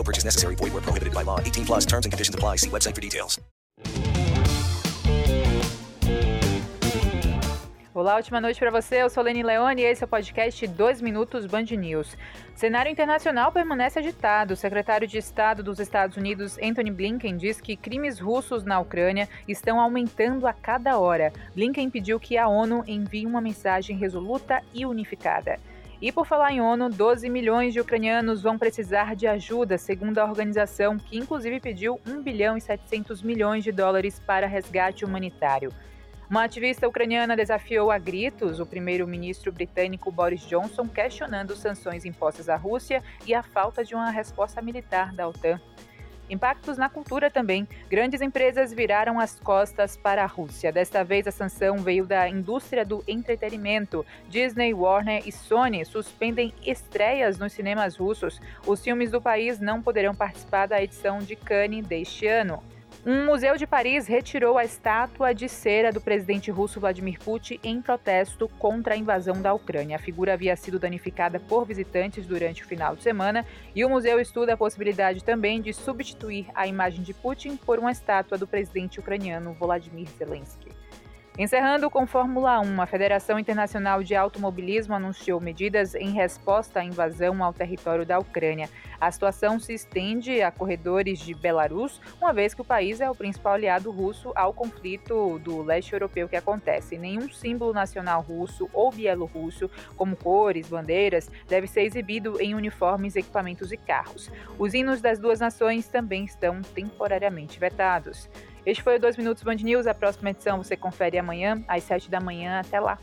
No purchase necessary. Void where prohibited by law. 18 plus terms and conditions apply. See website for details. Olá, ótima noite para você. Eu sou Leni Leone e esse é o podcast 2 Minutos Band News. Cenário internacional permanece agitado. O secretário de Estado dos Estados Unidos, Anthony Blinken, diz que crimes russos na Ucrânia estão aumentando a cada hora. Blinken pediu que a ONU envie uma mensagem resoluta e unificada. E por falar em ONU, 12 milhões de ucranianos vão precisar de ajuda, segundo a organização, que inclusive pediu 1 bilhão e 700 milhões de dólares para resgate humanitário. Uma ativista ucraniana desafiou a gritos o primeiro-ministro britânico Boris Johnson, questionando sanções impostas à Rússia e a falta de uma resposta militar da OTAN. Impactos na cultura também. Grandes empresas viraram as costas para a Rússia. Desta vez, a sanção veio da indústria do entretenimento. Disney, Warner e Sony suspendem estreias nos cinemas russos. Os filmes do país não poderão participar da edição de Cannes deste ano. Um museu de Paris retirou a estátua de cera do presidente russo Vladimir Putin em protesto contra a invasão da Ucrânia. A figura havia sido danificada por visitantes durante o final de semana e o museu estuda a possibilidade também de substituir a imagem de Putin por uma estátua do presidente ucraniano Volodymyr Zelensky. Encerrando com Fórmula 1, a Federação Internacional de Automobilismo anunciou medidas em resposta à invasão ao território da Ucrânia. A situação se estende a corredores de Belarus, uma vez que o país é o principal aliado russo ao conflito do leste europeu que acontece. Nenhum símbolo nacional russo ou bielorrusso, como cores, bandeiras, deve ser exibido em uniformes, equipamentos e carros. Os hinos das duas nações também estão temporariamente vetados. Este foi o 2 Minutos Band News. A próxima edição você confere amanhã, às 7 da manhã. Até lá.